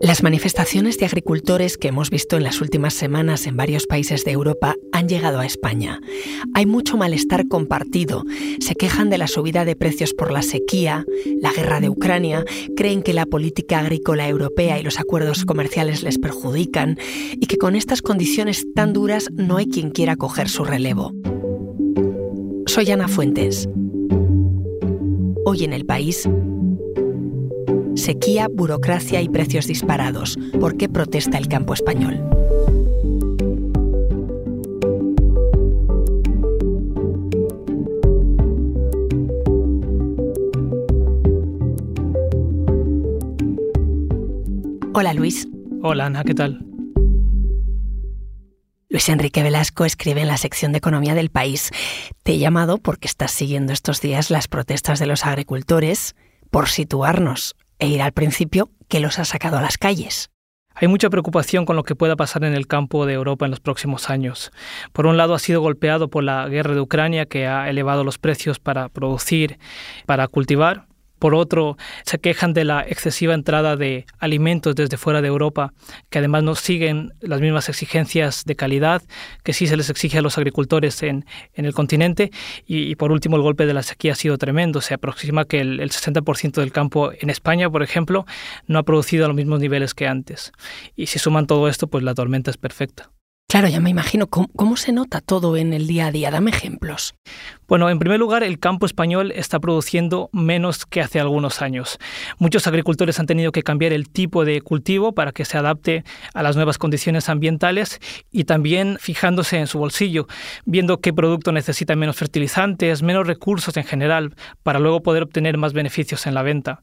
Las manifestaciones de agricultores que hemos visto en las últimas semanas en varios países de Europa han llegado a España. Hay mucho malestar compartido. Se quejan de la subida de precios por la sequía, la guerra de Ucrania, creen que la política agrícola europea y los acuerdos comerciales les perjudican y que con estas condiciones tan duras no hay quien quiera coger su relevo. Soy Ana Fuentes. Hoy en el país Sequía, burocracia y precios disparados. ¿Por qué protesta el campo español? Hola Luis. Hola Ana, ¿qué tal? Luis Enrique Velasco escribe en la sección de Economía del País. Te he llamado porque estás siguiendo estos días las protestas de los agricultores por situarnos e ir al principio que los ha sacado a las calles. Hay mucha preocupación con lo que pueda pasar en el campo de Europa en los próximos años. Por un lado, ha sido golpeado por la guerra de Ucrania, que ha elevado los precios para producir, para cultivar. Por otro, se quejan de la excesiva entrada de alimentos desde fuera de Europa, que además no siguen las mismas exigencias de calidad que sí se les exige a los agricultores en, el continente. Y, por último, el golpe de la sequía ha sido tremendo. Se aproxima que el, el 60% del campo en España, por ejemplo, no ha producido a los mismos niveles que antes. Y si suman todo esto, pues la tormenta es perfecta. Claro, ya me imagino ¿cómo, se nota todo en el día a día. Dame ejemplos. Bueno, en primer lugar, el campo español está produciendo menos que hace algunos años. Muchos agricultores han tenido que cambiar el tipo de cultivo para que se adapte a las nuevas condiciones ambientales y también fijándose en su bolsillo, viendo qué producto necesita menos fertilizantes, menos recursos en general, para luego poder obtener más beneficios en la venta.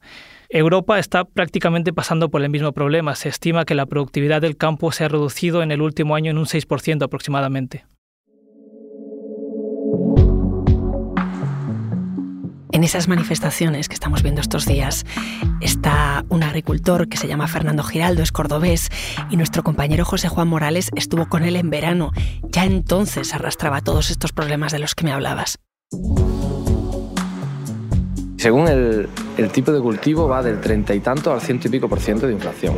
Europa está prácticamente pasando por el mismo problema. Se estima que la productividad del campo se ha reducido en el último año en un 6% aproximadamente. En esas manifestaciones que estamos viendo estos días está un agricultor que se llama Fernando Giraldo, es cordobés, y nuestro compañero José Juan Morales estuvo con él en verano. Ya entonces arrastraba todos estos problemas de los que me hablabas. Según el, tipo de cultivo va del treinta y tanto al ciento y pico por ciento de inflación.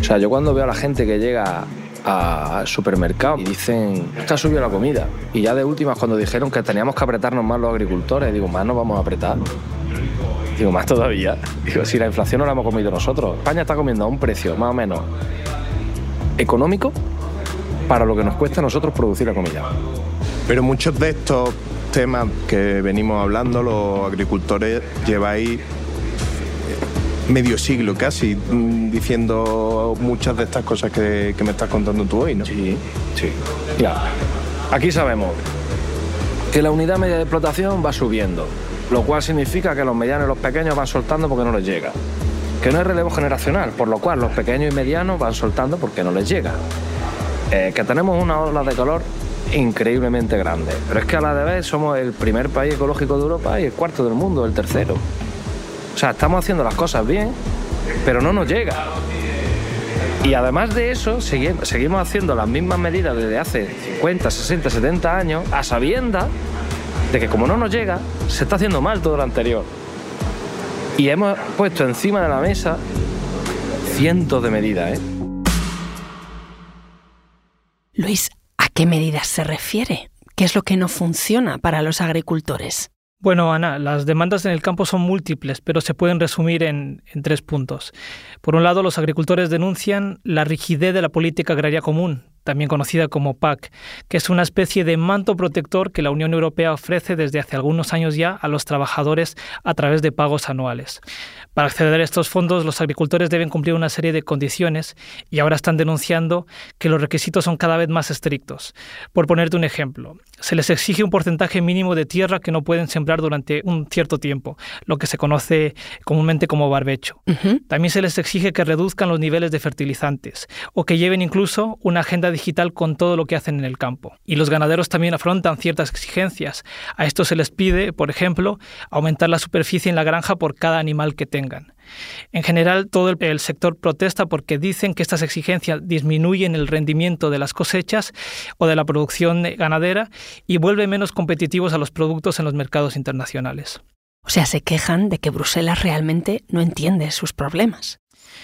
O sea, yo cuando veo a la gente que llega al supermercado y dicen, está subido la comida. Y ya de últimas, cuando dijeron que teníamos que apretarnos más los agricultores, digo, más nos vamos a apretar. Digo, más todavía. Digo, si la inflación no la hemos comido nosotros. España está comiendo a un precio más o menos económico para lo que nos cuesta a nosotros producir la comida. Pero muchos de estos temas que venimos hablando, los agricultores lleváis medio siglo casi mm, diciendo muchas de estas cosas que, me estás contando tú hoy, ¿no? Sí, sí. Ya. Aquí sabemos que la unidad media de explotación va subiendo, lo cual significa que los medianos y los pequeños van soltando porque no les llega. Que no hay relevo generacional, por lo cual los pequeños y medianos van soltando porque no les llega. Eh, que tenemos una ola de calor increíblemente grande. Pero es que a la de vez somos el primer país ecológico de Europa y el cuarto del mundo, el tercero. O sea, estamos haciendo las cosas bien, pero no nos llega. Y además de eso, seguimos haciendo las mismas medidas desde hace 50, 60, 70 años, a sabiendas de que como no nos llega, se está haciendo mal todo lo anterior. Y hemos puesto encima de la mesa cientos de medidas. ¿eh? Luis, qué medidas se refiere? ¿Qué es lo que no funciona para los agricultores? Bueno, Ana, las demandas en el campo son múltiples, pero se pueden resumir en, en, tres puntos. Por un lado, los agricultores denuncian la rigidez de la política agraria común, también conocida como PAC, que es una especie de manto protector que la Unión Europea ofrece desde hace algunos años ya a los trabajadores a través de pagos anuales. Para acceder a estos fondos, los agricultores deben cumplir una serie de condiciones y ahora están denunciando que los requisitos son cada vez más estrictos. Por ponerte un ejemplo, se les exige un porcentaje mínimo de tierra que no pueden sembrar durante un cierto tiempo, lo que se conoce comúnmente como barbecho. También se les exige que reduzcan los niveles de fertilizantes o que lleven incluso una agenda digital con todo lo que hacen en el campo. Y los ganaderos también afrontan ciertas exigencias. A esto se les pide, por ejemplo, aumentar la superficie en la granja por cada animal que tengan. En general, todo el, sector protesta porque dicen que estas exigencias disminuyen el rendimiento de las cosechas o de la producción ganadera y vuelven menos competitivos a los productos en los mercados internacionales. O sea, se quejan de que Bruselas realmente no entiende sus problemas.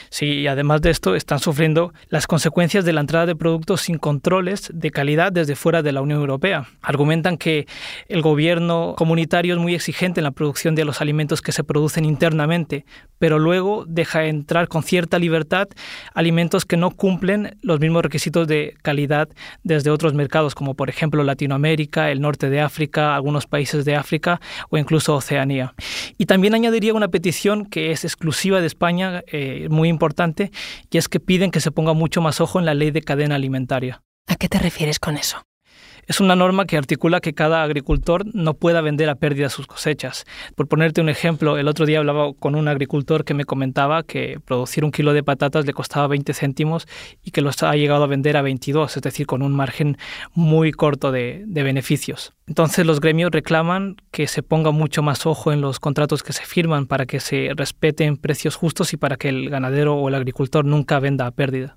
Sí, y además de esto están sufriendo las consecuencias de la entrada de productos sin controles de calidad desde fuera de la Unión Europea. Argumentan que el gobierno comunitario es muy exigente en la producción de los alimentos que se producen internamente, pero luego deja entrar con cierta libertad alimentos que no cumplen los mismos requisitos de calidad desde otros mercados, como por ejemplo Latinoamérica, el norte de África, algunos países de África o incluso Oceanía. Y también añadiría una petición que es exclusiva de España, eh, muy importante, y es que piden que se ponga mucho más ojo en la ley de cadena alimentaria. ¿A qué te refieres con eso? Es una norma que articula que cada agricultor no pueda vender a pérdida sus cosechas. Por ponerte un ejemplo, el otro día hablaba con un agricultor que me comentaba que producir un kilo de patatas le costaba 20 céntimos y que los ha llegado a vender a 22, es decir, con un margen muy corto de, beneficios. Entonces los gremios reclaman que se ponga mucho más ojo en los contratos que se firman para que se respeten precios justos y para que el ganadero o el agricultor nunca venda a pérdida.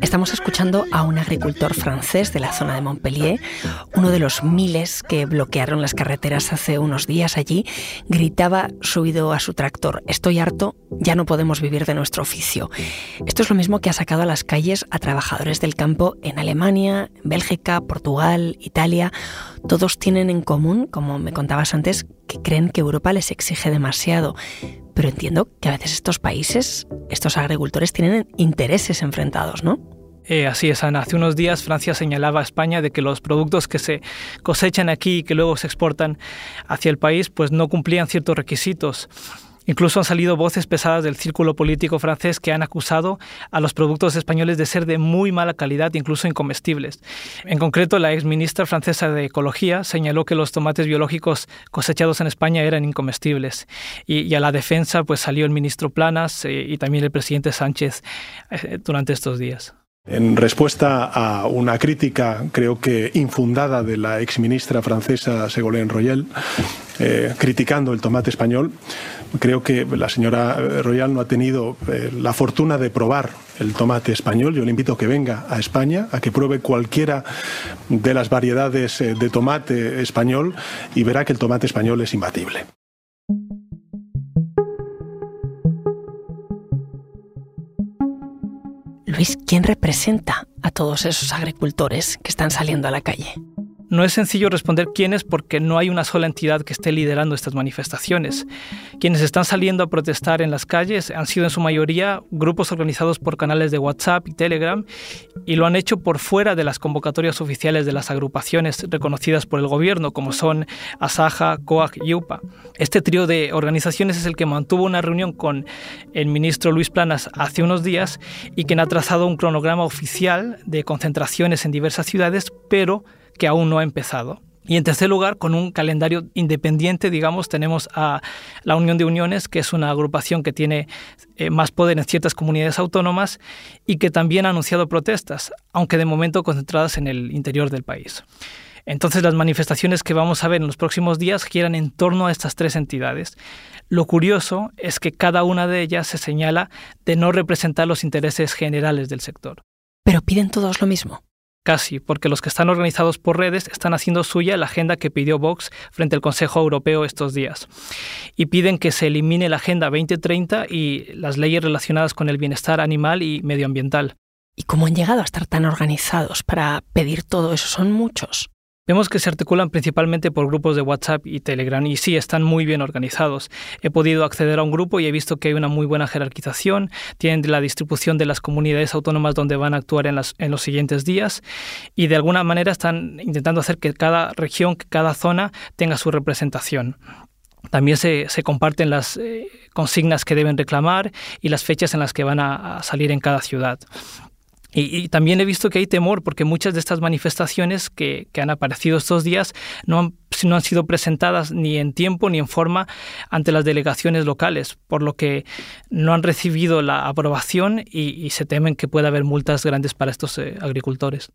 Estamos escuchando a un agricultor francés de la zona de Montpellier, uno de los miles que bloquearon las carreteras hace unos días allí, gritaba subido a su tractor, estoy harto, ya no podemos vivir de nuestro oficio. Esto es lo mismo que ha sacado a las calles a trabajadores del campo en Alemania, Bélgica, Portugal, Italia. Todos tienen en común, como me contabas antes, que creen que Europa les exige demasiado. Pero entiendo que a veces estos países, estos agricultores tienen intereses enfrentados, ¿no? Eh, así es, Ana. Hace unos días Francia señalaba a España de que los productos que se cosechan aquí y que luego se exportan hacia el país pues no cumplían ciertos requisitos. Incluso han salido voces pesadas del círculo político francés que han acusado a los productos españoles de ser de muy mala calidad, incluso incomestibles. En concreto, la ex ministra francesa de Ecología señaló que los tomates biológicos cosechados en España eran incomestibles. Y, a la defensa pues salió el ministro Planas eh, y también el presidente Sánchez eh, durante estos días. En respuesta a una crítica, creo que infundada, de la exministra francesa Ségolène Royal, eh, criticando el tomate español, creo que la señora Royal no ha tenido eh, la fortuna de probar el tomate español. Yo le invito a que venga a España, a que pruebe cualquiera de las variedades eh, de tomate español y verá que el tomate español es imbatible. Luis, ¿quién representa a todos esos agricultores que están saliendo a la calle? No es sencillo responder quiénes porque no hay una sola entidad que esté liderando estas manifestaciones. Quienes están saliendo a protestar en las calles han sido en su mayoría grupos organizados por canales de WhatsApp y Telegram y lo han hecho por fuera de las convocatorias oficiales de las agrupaciones reconocidas por el gobierno como son Asaja, COAG y UPA. Este trío de organizaciones es el que mantuvo una reunión con el ministro Luis Planas hace unos días y quien ha trazado un cronograma oficial de concentraciones en diversas ciudades, pero que aún no ha empezado. Y en tercer lugar, con un calendario independiente, digamos, tenemos a la Unión de Uniones, que es una agrupación que tiene eh, más poder en ciertas comunidades autónomas y que también ha anunciado protestas, aunque de momento concentradas en el interior del país. Entonces las manifestaciones que vamos a ver en los próximos días giran en torno a estas tres entidades. Lo curioso es que cada una de ellas se señala de no representar los intereses generales del sector. Pero piden todos lo mismo. Casi, porque los que están organizados por redes están haciendo suya la agenda que pidió Vox frente al Consejo Europeo estos días. Y piden que se elimine la Agenda 2030 y las leyes relacionadas con el bienestar animal y medioambiental. ¿Y cómo han llegado a estar tan organizados para pedir todo eso? Son muchos. Vemos que se articulan principalmente por grupos de WhatsApp y Telegram y sí, están muy bien organizados. He podido acceder a un grupo y he visto que hay una muy buena jerarquización, tienen la distribución de las comunidades autónomas donde van a actuar en, en los siguientes días y de alguna manera están intentando hacer que cada región, que cada zona tenga su representación. También se, comparten las eh, consignas que deben reclamar y las fechas en las que van a salir en cada ciudad. Y, también he visto que hay temor porque muchas de estas manifestaciones que, han aparecido estos días no han, no han, sido presentadas ni en tiempo ni en forma ante las delegaciones locales, por lo que no han recibido la aprobación y, se temen que pueda haber multas grandes para estos eh, agricultores.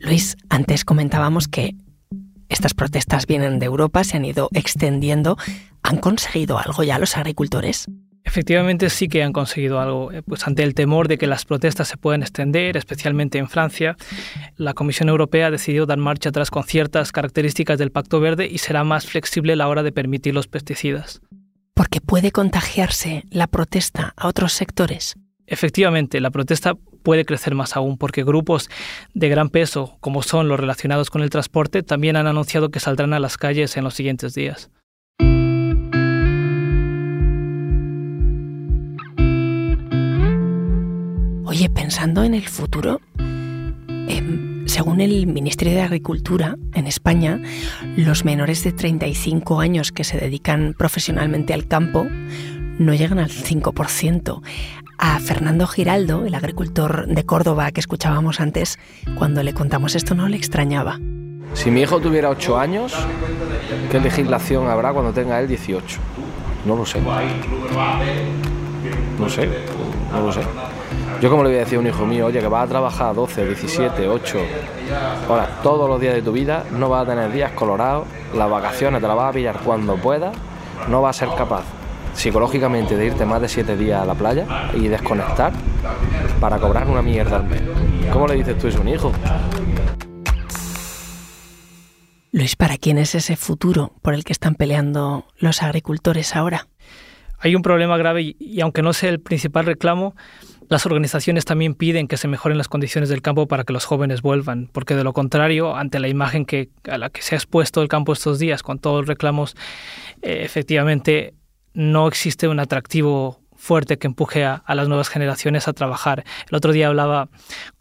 Luis, antes comentábamos que estas protestas vienen de Europa, se han ido extendiendo. ¿Han conseguido algo ya los agricultores? Efectivamente sí que han conseguido algo. Eh, pues ante el temor de que las protestas se puedan extender, especialmente en Francia, la Comisión Europea ha decidido dar marcha atrás con ciertas características del Pacto Verde y será más flexible a la hora de permitir los pesticidas. Porque puede contagiarse la protesta a otros sectores. Efectivamente, la protesta puede crecer más aún porque grupos de gran peso, como son los relacionados con el transporte, también han anunciado que saldrán a las calles en los siguientes días. Oye, pensando en el futuro, em, según el Ministerio de Agricultura en España, los menores de 35 años que se dedican profesionalmente al campo no llegan al 5%. A Fernando Giraldo, el agricultor de Córdoba que escuchábamos antes, cuando le contamos esto no le extrañaba. Si mi hijo tuviera 8 años, ¿qué legislación habrá cuando tenga él 18? No lo sé. No sé, no lo sé. Yo como le voy a decir a un hijo mío, oye, que vas a trabajar 12, 17, 8 horas todos los días de tu vida, no vas a tener días colorados, las vacaciones te las vas a pillar cuando puedas, no vas a ser capaz psicológicamente de irte más de siete días a la playa y desconectar para cobrar una mierda al mes. ¿Cómo le dices tú eso a un hijo? Luis, ¿para quién es ese futuro por el que están peleando los agricultores ahora? Hay un problema grave y, aunque no sea el principal reclamo, las organizaciones también piden que se mejoren las condiciones del campo para que los jóvenes vuelvan, porque de lo contrario, ante la imagen que, a la que se ha expuesto el campo estos días, con todos los reclamos, eh, efectivamente no existe un atractivo fuerte que empuje a, las nuevas generaciones a trabajar. El otro día hablaba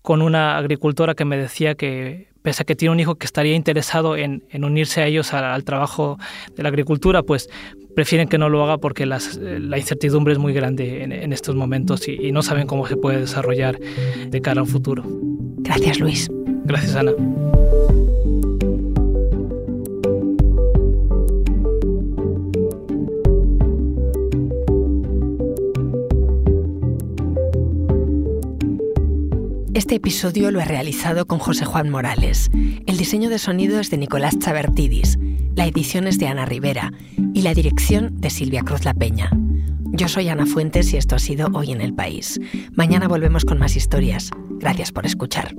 con una agricultora que me decía que pese a que tiene un hijo que estaría interesado en, unirse a ellos al, trabajo de la agricultura, pues prefieren que no lo haga porque la incertidumbre es muy grande en, estos momentos y, y no saben cómo se puede desarrollar de cara al futuro. Gracias, Luis. Gracias, Ana. Este episodio lo he realizado con José Juan Morales. El diseño de sonido es de Nicolás Chabertidis, la edición es de Ana Rivera y la dirección de Silvia Cruz La Peña. Yo soy Ana Fuentes y esto ha sido Hoy en el País. Mañana volvemos con más historias. Gracias por escuchar.